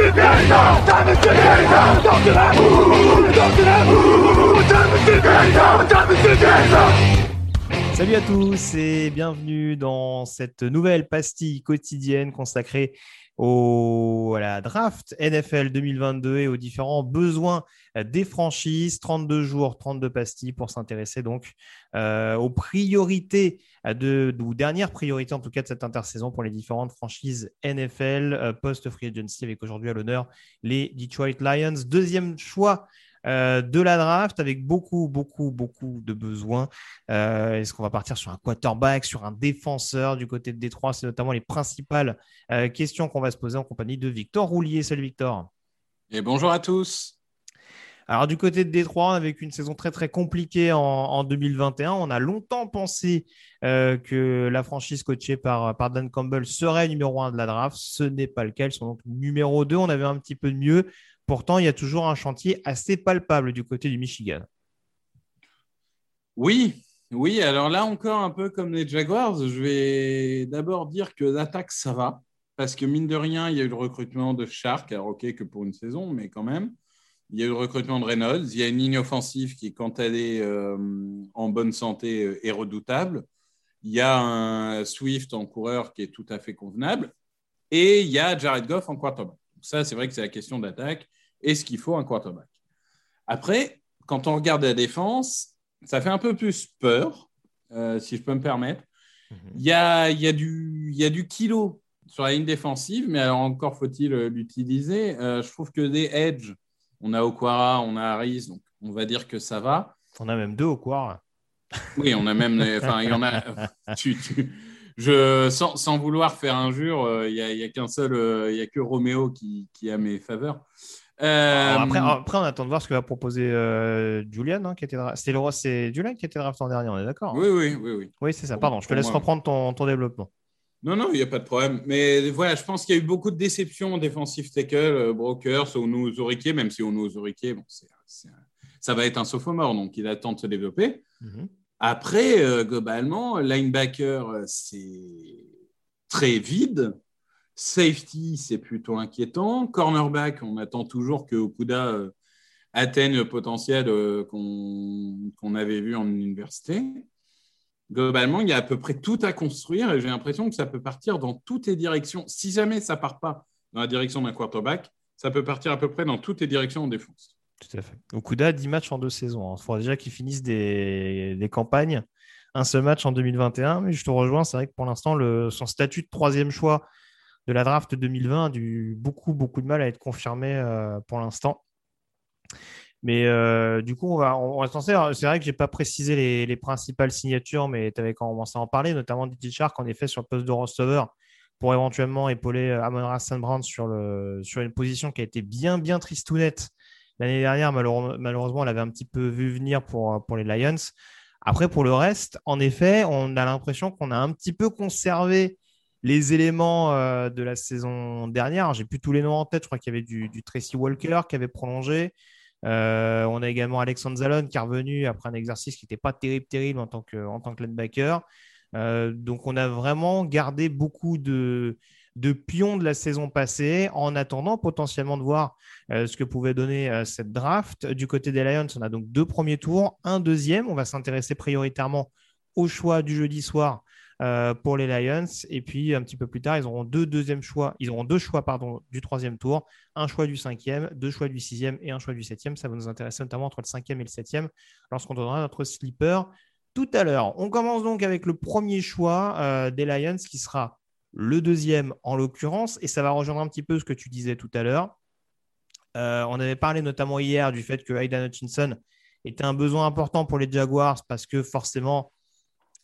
我是真的真的是真的我就来侮起来我真们是真的是 Salut à tous et bienvenue dans cette nouvelle pastille quotidienne consacrée au, la draft NFL 2022 et aux différents besoins des franchises. 32 jours, 32 pastilles pour s'intéresser donc euh, aux priorités de, ou dernières priorités en tout cas de cette intersaison pour les différentes franchises NFL euh, post-free agency avec aujourd'hui à l'honneur les Detroit Lions. Deuxième choix euh, de la draft avec beaucoup, beaucoup, beaucoup de besoins. Euh, Est-ce qu'on va partir sur un quarterback, sur un défenseur du côté de Détroit? C'est notamment les principales euh, questions qu'on va se poser en compagnie de Victor Roulier. Salut Victor. Et bonjour à tous. Alors du côté de Détroit, avec une saison très très compliquée en, en 2021, on a longtemps pensé euh, que la franchise coachée par, par Dan Campbell serait numéro un de la draft. Ce n'est pas le cas, ils sont donc numéro 2. On avait un petit peu de mieux. Pourtant, il y a toujours un chantier assez palpable du côté du Michigan. Oui, oui. Alors là encore, un peu comme les Jaguars, je vais d'abord dire que l'attaque, ça va. Parce que mine de rien, il y a eu le recrutement de Shark, alors ok que pour une saison, mais quand même. Il y a eu le recrutement de Reynolds. Il y a une ligne offensive qui, quand elle est euh, en bonne santé, euh, est redoutable. Il y a un Swift en coureur qui est tout à fait convenable. Et il y a Jared Goff en quarterback. Donc ça, c'est vrai que c'est la question d'attaque. Est-ce qu'il faut un quarterback Après, quand on regarde la défense, ça fait un peu plus peur, euh, si je peux me permettre. -hmm. il, y a, il, y a du, il y a du kilo sur la ligne défensive, mais alors encore faut-il l'utiliser. Euh, je trouve que des edge, on a Okwara, on a Harris, donc on va dire que ça va. On a même deux Okwara. Oui, on a même. Enfin, il y en a. Tu, tu, je, sans, sans, vouloir faire injure, il n'y a, y a qu'un seul, il n'y a que Roméo qui, qui a mes faveurs. Euh... Après, après, on attend de voir ce que va proposer euh, Julian, hein, qui était c'est le c'est Julian qui était draft en dernier, on est d'accord hein? Oui, oui, oui, oui. Oui, c'est ça. Pardon, je te laisse moi. reprendre ton, ton, développement. Non, non, il n'y a pas de problème. Mais voilà, je pense qu'il y a eu beaucoup de déceptions en défensif tackle, euh, Brokers, Ono Zoriké, même si Ono Zoriké, bon, ça va être un sophomore, donc il attend de se développer. Mm -hmm. Après, euh, globalement, linebacker, c'est très vide. Safety, c'est plutôt inquiétant. Cornerback, on attend toujours que Okuda euh, atteigne le potentiel euh, qu'on qu avait vu en université. Globalement, il y a à peu près tout à construire et j'ai l'impression que ça peut partir dans toutes les directions. Si jamais ça ne part pas dans la direction d'un quarterback, ça peut partir à peu près dans toutes les directions en défense. Tout à fait. Okuda, 10 matchs en deux saisons. Il faudra déjà qu'ils finissent des, des, campagnes. Un seul match en 2021, mais je te rejoins. C'est vrai que pour l'instant, son statut de troisième choix de la draft 2020 a eu beaucoup, beaucoup de mal à être confirmé euh, pour l'instant. Mais euh, du coup, on va, on va C'est vrai que je n'ai pas précisé les, les, principales signatures, mais tu avais commencé à en parler, notamment Didi Shark, en effet, sur le poste de receveur, pour éventuellement épauler Amon Rassan Brand sur, le, sur une position qui a été bien, bien tristounette l'année dernière. Malheureusement, on l'avait un petit peu vu venir pour, pour les Lions. Après, pour le reste, en effet, on a l'impression qu'on a un petit peu conservé les éléments euh, de la saison dernière. J'ai plus tous les noms en tête. Je crois qu'il y avait du, Tracy Walker qui avait prolongé. Euh, on a également Alexandre Zalon qui est revenu après un exercice qui n'était pas terrible, terrible en tant que, en tant que linebacker. Euh, donc, on a vraiment gardé beaucoup de, de pions de la saison passée en attendant potentiellement de voir ce que pouvait donner cette draft. Du côté des Lions, on a donc deux premiers tours, un deuxième. On va s'intéresser prioritairement au choix du jeudi soir euh, pour les Lions. Et puis un petit peu plus tard, ils auront deux deuxièmes choix. Ils auront deux choix pardon, du troisième tour, un choix du cinquième, deux choix du sixième et un choix du septième. Ça va nous intéresser notamment entre le cinquième et le septième lorsqu'on donnera notre sleeper tout à l'heure. On commence donc avec le premier choix euh, des Lions qui sera le deuxième en l'occurrence. Et ça va rejoindre un petit peu ce que tu disais tout à l'heure. Euh, on avait parlé notamment hier du fait que Aidan Hutchinson était un besoin important pour les Jaguars parce que forcément,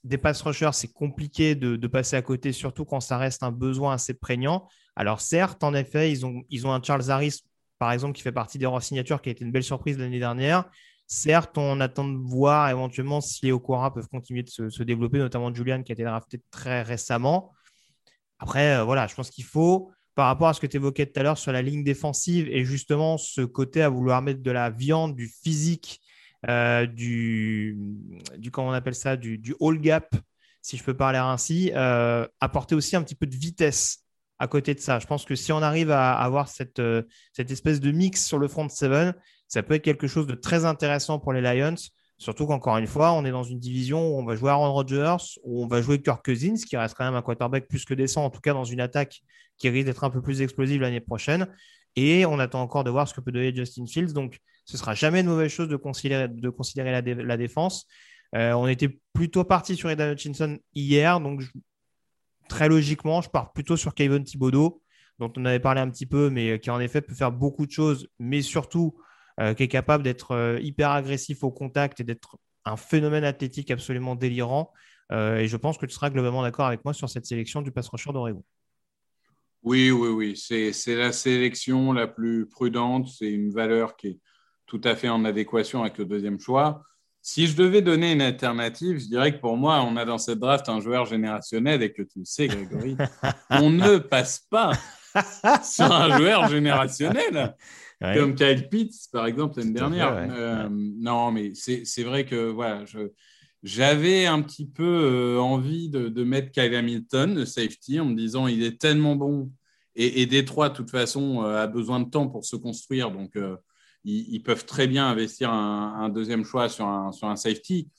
des pass rushers, c'est compliqué de, passer à côté, surtout quand ça reste un besoin assez prégnant. Alors certes, en effet, ils ont, ils ont un Charles Harris, par exemple, qui fait partie des signatures, qui a été une belle surprise l'année dernière. Certes, on attend de voir éventuellement si les Okora peuvent continuer de se, développer, notamment Julian qui a été drafté très récemment. Après, euh, voilà, je pense qu'il faut, par rapport à ce que tu évoquais tout à l'heure sur la ligne défensive et justement ce côté à vouloir mettre de la viande, du physique euh, du, du, comment on appelle ça, du, du all gap, si je peux parler ainsi, euh, apporter aussi un petit peu de vitesse à côté de ça. Je pense que si on arrive à avoir cette, euh, cette espèce de mix sur le front seven, ça peut être quelque chose de très intéressant pour les Lions. Surtout qu'encore une fois, on est dans une division où on va jouer Aaron Rodgers, où on va jouer Kirk Cousins, qui reste quand même un quarterback plus que décent, en tout cas dans une attaque qui risque d'être un peu plus explosive l'année prochaine. Et on attend encore de voir ce que peut donner Justin Fields. Donc, ce sera jamais une mauvaise chose de considérer, la, défense. Euh, on était plutôt parti sur Eden Hutchinson hier, donc très logiquement, je pars plutôt sur Kevin Thibodeau, dont on avait parlé un petit peu, mais qui en effet peut faire beaucoup de choses, mais surtout euh, qui est capable d'être euh, hyper agressif au contact et d'être un phénomène athlétique absolument délirant. et je pense que tu seras globalement d'accord avec moi sur cette sélection du pass rusher d'Oregon. Oui, oui, oui. C'est la sélection la plus prudente. C'est une valeur qui est tout à fait en adéquation avec le deuxième choix. Si je devais donner une alternative, je dirais que pour moi, on a dans cette draft un joueur générationnel et que tu le sais, Grégory, on ne passe pas sur un joueur générationnel. Comme Kyle Pitts, par exemple, l'année dernière. Euh, non, mais c'est vrai que voilà, j'avais un petit peu euh, envie de, de, mettre Kyle Hamilton, le safety, en me disant il est tellement bon. Et, et Détroit, de toute façon, euh, a besoin de temps pour se construire. Donc, ils, peuvent très bien investir un, deuxième choix sur un, sur un safety.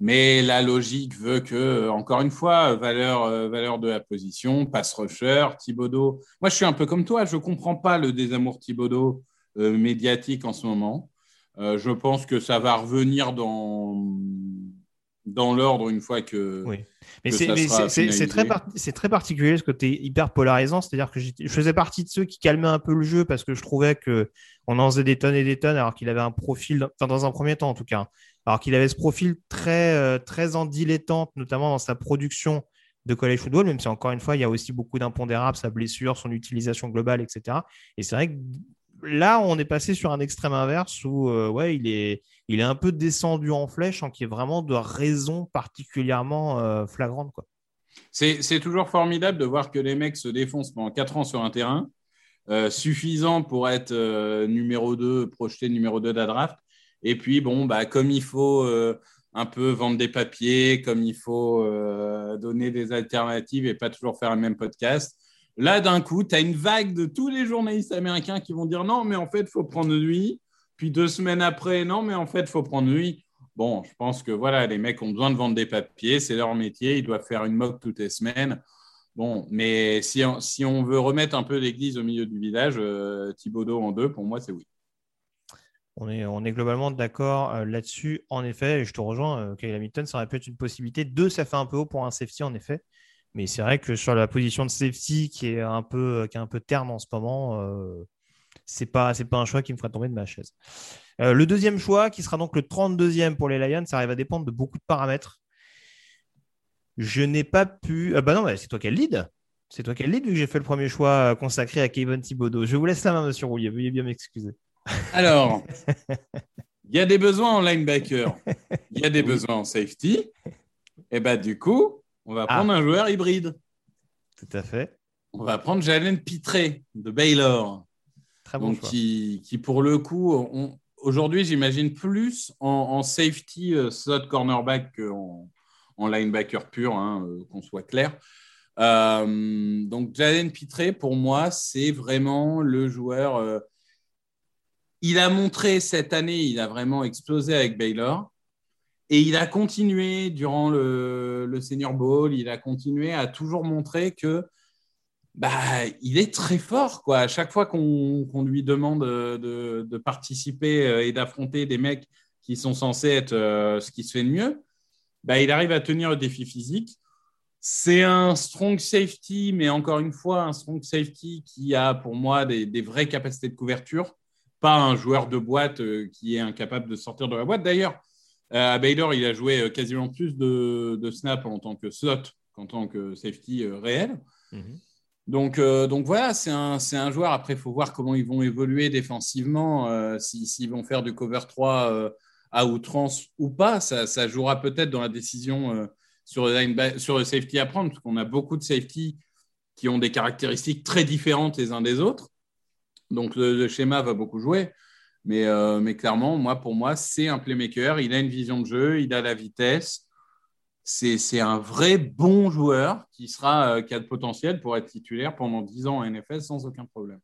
Mais la logique veut que, encore une fois, valeur, euh, valeur de la position, pass rusher, Thibodeau. Moi, je suis un peu comme toi, je ne comprends pas le désamour Thibodeau euh, médiatique en ce moment. Euh, je pense que ça va revenir dans, dans l'ordre une fois que. Oui. Mais c'est très, très, particulier ce côté hyper polarisant. C'est-à-dire que je faisais partie de ceux qui calmaient un peu le jeu parce que je trouvais que on en faisait des tonnes et des tonnes, alors qu'il avait un profil, enfin dans un premier temps en tout cas, alors qu'il avait ce profil très, euh, très en dilettante, notamment dans sa production de college football, même si encore une fois, il y a aussi beaucoup d'impondérables, sa blessure, son utilisation globale, etc. Et c'est vrai que là, on est passé sur un extrême inverse où euh, ouais, il, est, il est un peu descendu en flèche, sans qu'il y ait vraiment de raison particulièrement euh, flagrante. Quoi. C'est toujours formidable de voir que les mecs se défoncent pendant 4 ans sur un terrain euh, suffisant pour être euh, numéro 2, projeté numéro 2 de la draft. Et puis, bon, bah, comme il faut euh, un peu vendre des papiers, comme il faut donner des alternatives et pas toujours faire le même podcast, là, d'un coup, tu as une vague de tous les journalistes américains qui vont dire non, mais en fait, il faut prendre nuit. Puis deux semaines après, non, mais en fait, il faut prendre nuit. Bon, je pense que voilà, les mecs ont besoin de vendre des papiers, c'est leur métier, ils doivent faire une moque toutes les semaines. Bon, mais si on, veut remettre un peu l'église au milieu du village, euh, Thibaudot en deux, pour moi, c'est oui. On est, on est globalement d'accord euh, là-dessus. En effet, et je te rejoins, euh, Kyle Hamilton, ça aurait pu être une possibilité. Deux, ça fait un peu haut pour un safety, en effet. Mais c'est vrai que sur la position de safety qui est un peu, qui est un peu terne en ce moment, euh, c'est pas, c'est pas un choix qui me ferait tomber de ma chaise. le deuxième choix, qui sera donc le 32e pour les Lions, ça arrive à dépendre de beaucoup de paramètres. Je n'ai pas pu. Ah bah non, c'est toi qui as le lead. C'est toi qui as le lead vu que j'ai fait le premier choix euh, consacré à Kevin Thibodeau. Je vous laisse la main, monsieur Roulier. Veuillez bien m'excuser. Alors, il y a des besoins en linebacker. Il y a des besoins en safety. Et bah, du coup, on va prendre ah. un joueur hybride. Tout à fait. On va prendre Jalen Pitré de Baylor. Très bon choix. Qui, qui, pour le coup, aujourd'hui, j'imagine plus en, safety euh, slot cornerback qu'en en linebacker pur, hein, euh, qu'on soit clair. Euh, donc Jalen Pitré, pour moi, c'est vraiment le joueur. Euh, il a montré cette année, il a vraiment explosé avec Baylor. Et il a continué durant le, le Senior Bowl, il a continué à toujours montrer que bah, il est très fort. Quoi. À chaque fois qu'on lui demande de, de, participer euh, et d'affronter des mecs qui sont censés être euh, ce qui se fait de mieux, bah, il arrive à tenir le défi physique. C'est un strong safety, mais encore une fois, un strong safety qui a pour moi des, vraies capacités de couverture, pas un joueur de boîte euh, qui est incapable de sortir de la boîte. D'ailleurs, à Baylor, il a joué quasiment plus de, de snaps en tant que slot qu'en tant que safety réel. Mm-hmm. Donc, euh, donc voilà, c'est un, joueur. Après, il faut voir comment ils vont évoluer défensivement, euh, s'ils vont faire du cover 3 euh, à outrance ou pas. Ça, jouera peut-être dans la décision sur, le sur le safety à prendre, parce qu'on a beaucoup de safety qui ont des caractéristiques très différentes les uns des autres. Donc le, schéma va beaucoup jouer. Mais, mais clairement, moi, pour moi, c'est un playmaker. Il a une vision de jeu, il a la vitesse c'est un vrai bon joueur qui, sera, euh, qui a de potentiel pour être titulaire pendant 10 ans en NFL sans aucun problème.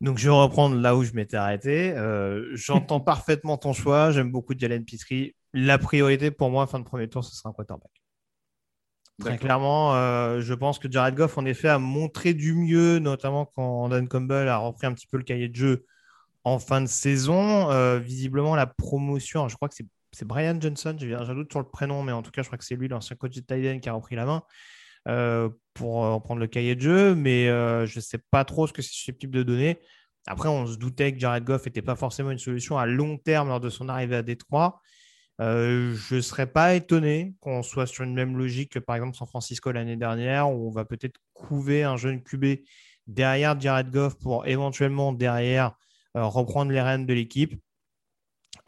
Donc, je vais reprendre là où je m'étais arrêté. Euh, j'entends parfaitement ton choix. J'aime beaucoup Jalen Pitry. La priorité pour moi, fin de premier tour, ce sera un quarterback. Très clairement, euh, je pense que Jared Goff, en effet, a montré du mieux, notamment quand Dan Campbell a repris un petit peu le cahier de jeu en fin de saison. visiblement, la promotion, je crois que c'est c'est Brian Johnson, j'ai un doute sur le prénom, mais en tout cas, je crois que c'est lui, l'ancien coach de Tiden, qui a repris la main euh, pour euh, prendre le cahier de jeu, mais euh, je ne sais pas trop ce que c'est susceptible de donner. Après, on se doutait que Jared Goff n'était pas forcément une solution à long terme lors de son arrivée à Détroit. je ne serais pas étonné qu'on soit sur une même logique que par exemple San Francisco l'année dernière, où on va peut-être couver un jeune QB derrière Jared Goff pour éventuellement derrière reprendre les rênes de l'équipe.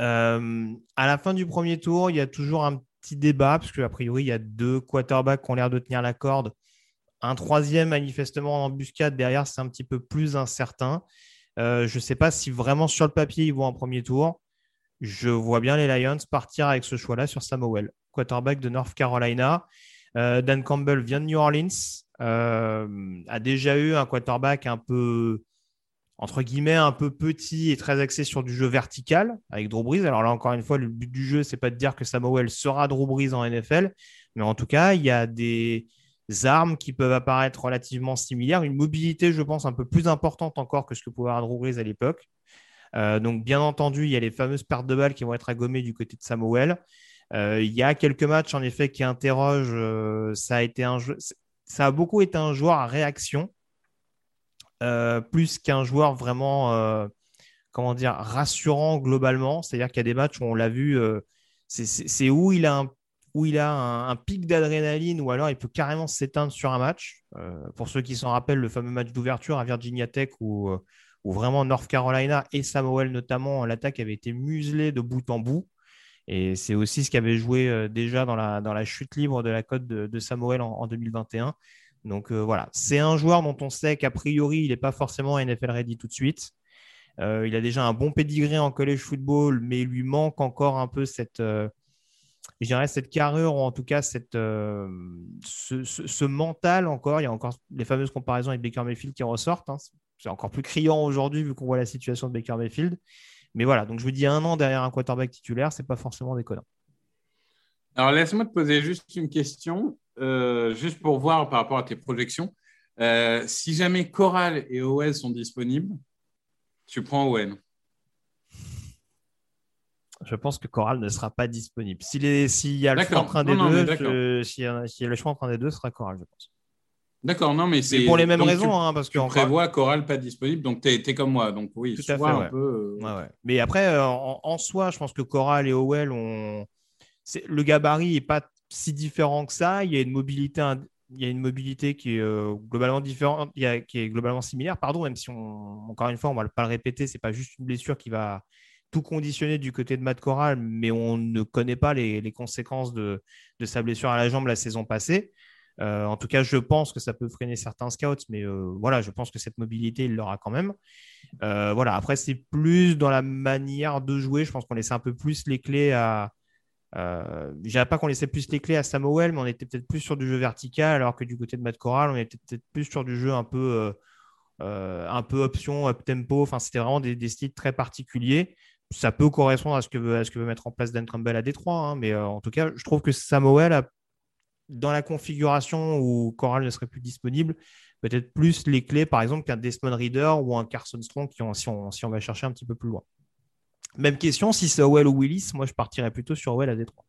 Euh, à la fin du premier tour, il y a toujours un petit débat, parce qu'a priori, il y a deux quarterbacks qui ont l'air de tenir la corde. Un troisième, manifestement, en embuscade derrière, c'est un petit peu plus incertain. Euh, je ne sais pas si vraiment sur le papier, ils vont en premier tour. Je vois bien les Lions partir avec ce choix-là sur Samuel, quarterback de North Carolina. Euh, Dan Campbell vient de New Orleans, a déjà eu un quarterback un peu entre guillemets, un peu petit et très axé sur du jeu vertical avec Drew Brees. Alors là, encore une fois, le but du jeu, c'est pas de dire que Samuel sera Drew Brees en NFL, mais en tout cas, il y a des armes qui peuvent apparaître relativement similaires, une mobilité, je pense, un peu plus importante encore que ce que pouvait avoir Drew Brees à l'époque. Euh, donc, bien entendu, il y a les fameuses pertes de balles qui vont être à gommer du côté de Samuel. Euh, il y a quelques matchs, en effet, qui interrogent. Euh, ça, a été un ça a beaucoup été un joueur à réaction. Euh, plus qu'un joueur vraiment, euh, comment dire, rassurant globalement. C'est-à-dire qu'il y a des matchs où on l'a vu, euh, c'est où il a un, où il a un, pic d'adrénaline ou alors il peut carrément s'éteindre sur un match. pour ceux qui s'en rappellent, le fameux match d'ouverture à Virginia Tech où, où, vraiment North Carolina et Samuel notamment, l'attaque avait été muselée de bout en bout. Et c'est aussi ce qui avait joué déjà dans la, dans la chute libre de la cote de, Samuel en, en 2021. Donc euh, voilà, c'est un joueur dont on sait qu'a priori, il n'est pas forcément NFL ready tout de suite. Euh, il a déjà un bon pedigree en college football, mais il lui manque encore un peu cette, euh, cette carrure, ou en tout cas cette, ce, mental encore. Il y a encore les fameuses comparaisons avec Baker Mayfield qui ressortent. Hein. C'est encore plus criant aujourd'hui vu qu'on voit la situation de Baker Mayfield. Mais voilà, donc je vous dis un an derrière un quarterback titulaire, c'est pas forcément déconnant. Alors laisse-moi te poser juste une question. Euh, juste pour voir par rapport à tes projections, euh, si jamais Coral et OS sont disponibles, tu prends Owen Je pense que Coral ne sera pas disponible. S'il y a le choix entre un des deux, s'il y, a le choix entre un des deux, ce sera Coral, je pense. D'accord, non, mais c'est pour les mêmes raisons, hein, parce que tu prévois Coral pas disponible, donc tu es, comme moi, donc oui, tout à fait, un peu. Euh, mais après, en, en, soi, je pense que Coral et Owell ont le gabarit n'est pas si différent que ça. Il y a une mobilité, il y a une mobilité qui est euh, globalement différente, qui est globalement similaire. Pardon, même si encore une fois, on va pas le répéter, c'est pas juste une blessure qui va tout conditionner du côté de Matt Corral, mais on ne connaît pas les, conséquences de, sa blessure à la jambe la saison passée. Euh, en tout cas, je pense que ça peut freiner certains scouts, mais euh, voilà, je pense que cette mobilité, il l'aura quand même. voilà, après, c'est plus dans la manière de jouer. Je pense qu'on laisse un peu plus les clés à, euh, je dirais pas qu'on laissait plus les clés à Samuel, mais on était peut-être plus sur du jeu vertical, alors que du côté de Matt Corral, on était peut-être plus sur du jeu un peu, euh, euh, un peu option, up tempo. Enfin, c'était vraiment des, styles très particuliers. ça peut correspondre à ce que veut, à mettre en place Dan Campbell à Détroit. Hein, mais en tout cas, je trouve que Samuel dans la configuration où Coral ne serait plus disponible, peut-être plus les clés, par exemple, qu'un Desmond Reader ou un Carson Strong, qui si, on, si on va chercher un petit peu plus loin. Même question, si c'est Howell ou Willis, moi je partirais plutôt sur Howell à Détroit.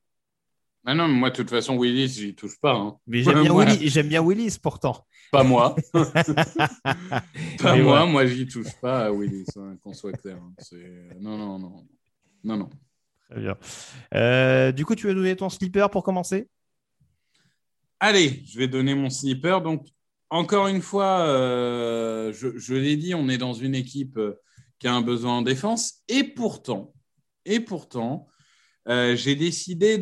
Ah non, mais moi, de toute façon, Willis, j'y touche pas. Hein. Mais j'aime bien, Willis, bien Willis pourtant. Pas moi. pas moi, moi, j'y touche pas à Willis, hein, qu'on soit clair. Hein. Non, non, non. Non, non. Très bien. Euh, du coup, tu veux donner ton slipper pour commencer? Allez, je vais donner mon slipper. Donc, encore une fois, euh, je, l'ai dit, on est dans une équipe euh, qui a un besoin en défense. Et pourtant, et pourtant, euh, j'ai décidé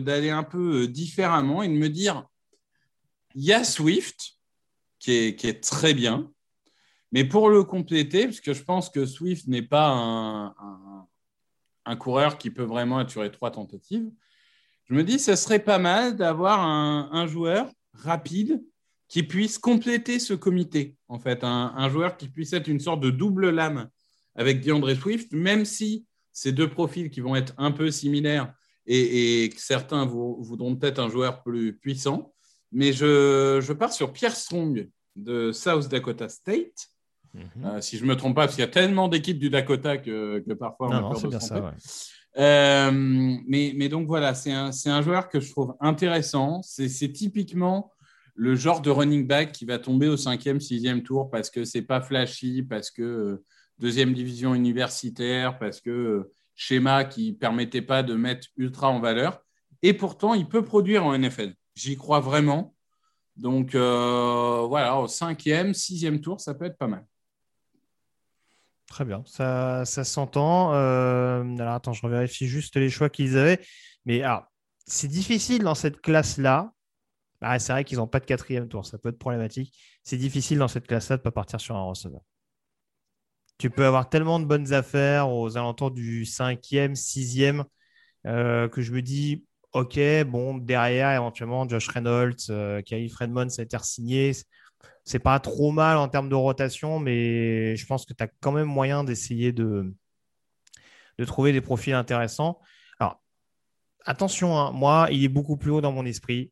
d'aller un peu différemment et de me dire, il y a Swift qui est, qui est, très bien, mais pour le compléter, parce que je pense que Swift n'est pas un, un, coureur qui peut vraiment assurer trois tentatives, je me dis, ce serait pas mal d'avoir un, joueur rapide qui puisse compléter ce comité, en fait, un, joueur qui puisse être une sorte de double lame avec DeAndre Swift, même si ces deux profils qui vont être un peu similaires et, certains voudront peut-être un joueur plus puissant. Mais je, pars sur Pierre Strong de South Dakota State. Mhm. Euh, si je ne me trompe pas, parce qu'il y a tellement d'équipes du Dakota que, parfois on a peur de se tromper. Euh, mais, donc voilà, c'est un, un, joueur que je trouve intéressant. C'est typiquement le genre de running back qui va tomber au cinquième, sixième tour parce que c'est pas flashy, parce que euh, deuxième division universitaire, parce que euh, schéma qui permettait pas de mettre ultra en valeur. Et pourtant, il peut produire en NFL. J'y crois vraiment. Donc voilà, au cinquième, sixième tour, ça peut être pas mal. Très bien, ça, ça s'entend. Euh, alors attends, je revérifie juste les choix qu'ils avaient. Mais alors, c'est difficile dans cette classe-là. Ah, c'est vrai qu'ils n'ont pas de quatrième tour, ça peut être problématique. C'est difficile dans cette classe-là de ne pas partir sur un receveur. Tu peux avoir tellement de bonnes affaires aux alentours du cinquième, sixième, euh, que je me dis, ok, bon, derrière, éventuellement, Josh Reynolds, euh, Kyle Fredmond, ça a été c'est pas trop mal en termes de rotation, mais je pense que tu as quand même moyen d'essayer de, de trouver des profils intéressants. Alors, attention, hein, moi, il est beaucoup plus haut dans mon esprit.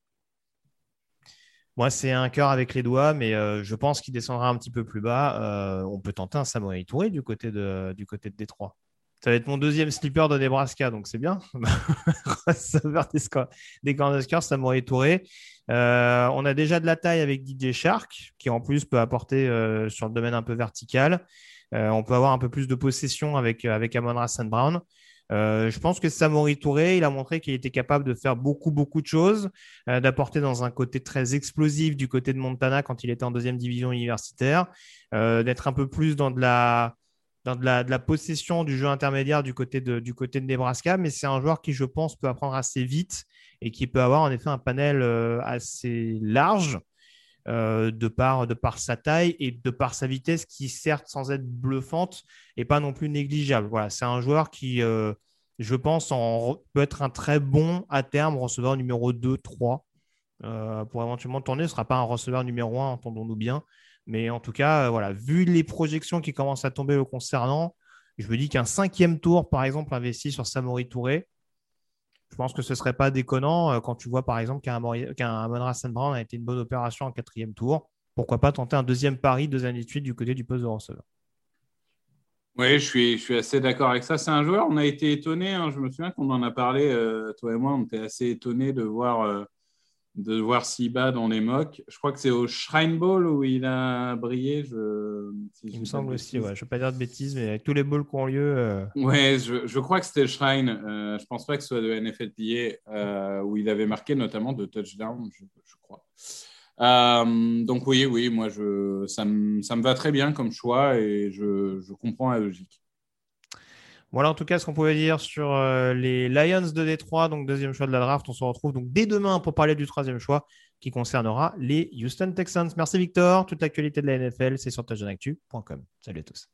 Moi, c'est un cœur avec les doigts, mais euh, je pense qu'il descendra un petit peu plus bas. Euh, on peut tenter un Samuel Touré du côté de, du côté de Détroit. Ça va être mon deuxième slipper de Nebraska, donc c'est bien. Des, cornerscores, Samuel Touré. Euh, on a déjà de la taille avec DJ Shark, qui en plus peut apporter sur le domaine un peu vertical. On peut avoir un peu plus de possession avec, avec Amon Rassan Brown. Je pense que Samori Touré, il a montré qu'il était capable de faire beaucoup, beaucoup de choses, d'apporter dans un côté très explosif du côté de Montana quand il était en deuxième division universitaire, d'être un peu plus dans de la, dans la, possession du jeu intermédiaire du côté de, du côté de Nebraska, mais c'est un joueur qui, je pense, peut apprendre assez vite et qui peut avoir en effet un panel euh, assez large euh, de, par, de par sa taille et de par sa vitesse qui, certes, sans être bluffante, n'est pas non plus négligeable. Voilà, c'est un joueur qui, euh, je pense, en, peut être un très bon à terme receveur numéro 2, 3. pour éventuellement tourner, ce ne sera pas un receveur numéro 1, entendons-nous bien. Mais en tout cas, euh, voilà, vu les projections qui commencent à tomber le concernant, je me dis qu'un cinquième tour, par exemple, investi sur Samori Touré, je pense que ce ne serait pas déconnant euh, quand tu vois, par exemple, qu'un qu Monra Brown a été une bonne opération en quatrième tour. Pourquoi pas tenter un deuxième pari deux années de suite du côté du poste de receveur oui, je suis, assez d'accord avec ça. C'est un joueur, on a été étonné. Hein. je me souviens qu'on en a parlé, euh, toi et moi, on était assez étonnés de voir de voir Siba dans les mocks. Je crois que c'est au Shrine Bowl où il a brillé. Je, il me semble aussi, ouais. je ne veux pas dire de bêtises, mais avec tous les bowls qui ont lieu. Euh... Ouais, je, je, crois que c'était le Shrine. Euh, je ne pense pas que ce soit de NFLPA euh, où il avait marqué notamment de touchdown, je, je crois. Euh, donc oui, oui, moi, je, ça, me, ça me va très bien comme choix et je comprends la logique. Voilà en tout cas ce qu'on pouvait dire sur euh, les Lions de Détroit, donc deuxième choix de la draft. On se retrouve donc dès demain pour parler du troisième choix qui concernera les Houston Texans. Merci Victor. Toute l'actualité de la NFL, c'est sur tajonactu.com. Salut à tous.